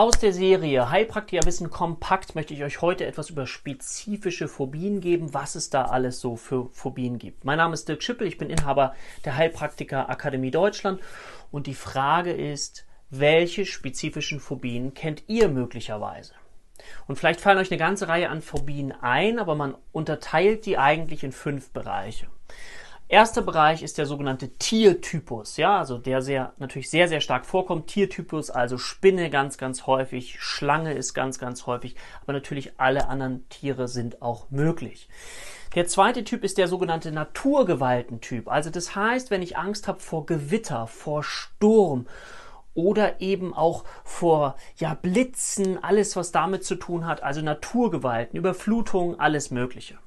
Aus der Serie Heilpraktiker Wissen kompakt möchte ich euch heute etwas über spezifische Phobien geben, was es da alles so für Phobien gibt. Mein Name ist Dirk Schippel, ich bin Inhaber der Heilpraktiker Akademie Deutschland und die Frage ist, welche spezifischen Phobien kennt ihr möglicherweise? Und vielleicht fallen euch eine ganze Reihe an Phobien ein, aber man unterteilt die eigentlich in fünf Bereiche. Erster Bereich ist der sogenannte Tiertypus, ja, also der sehr, natürlich sehr, sehr stark vorkommt. Tiertypus, also Spinne ganz, ganz häufig, Schlange ist ganz, ganz häufig, aber natürlich alle anderen Tiere sind auch möglich. Der zweite Typ ist der sogenannte Naturgewaltentyp. Also das heißt, wenn ich Angst habe vor Gewitter, vor Sturm oder eben auch vor ja, Blitzen, alles was damit zu tun hat, also Naturgewalten, Überflutungen, alles Mögliche.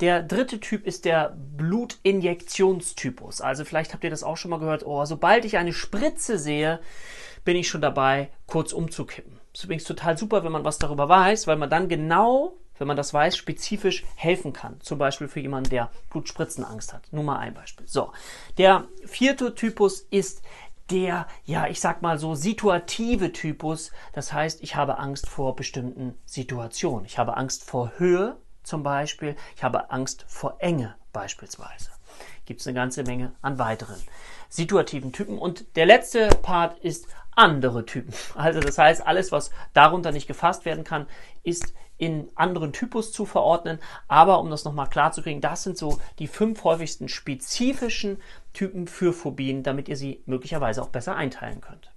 Der dritte Typ ist der Blutinjektionstypus. Also vielleicht habt ihr das auch schon mal gehört. Oh, sobald ich eine Spritze sehe, bin ich schon dabei, kurz umzukippen. Das ist übrigens total super, wenn man was darüber weiß, weil man dann genau, wenn man das weiß, spezifisch helfen kann. Zum Beispiel für jemanden, der Blutspritzenangst hat. Nur mal ein Beispiel. So. Der vierte Typus ist der, ja, ich sag mal so situative Typus. Das heißt, ich habe Angst vor bestimmten Situationen. Ich habe Angst vor Höhe, zum Beispiel. Ich habe Angst vor Enge beispielsweise. Gibt es eine ganze Menge an weiteren situativen Typen. Und der letzte Part ist andere Typen. Also das heißt, alles, was darunter nicht gefasst werden kann, ist in anderen Typus zu verordnen. Aber um das nochmal klar zu kriegen, das sind so die fünf häufigsten spezifischen Typen für Phobien, damit ihr sie möglicherweise auch besser einteilen könnt.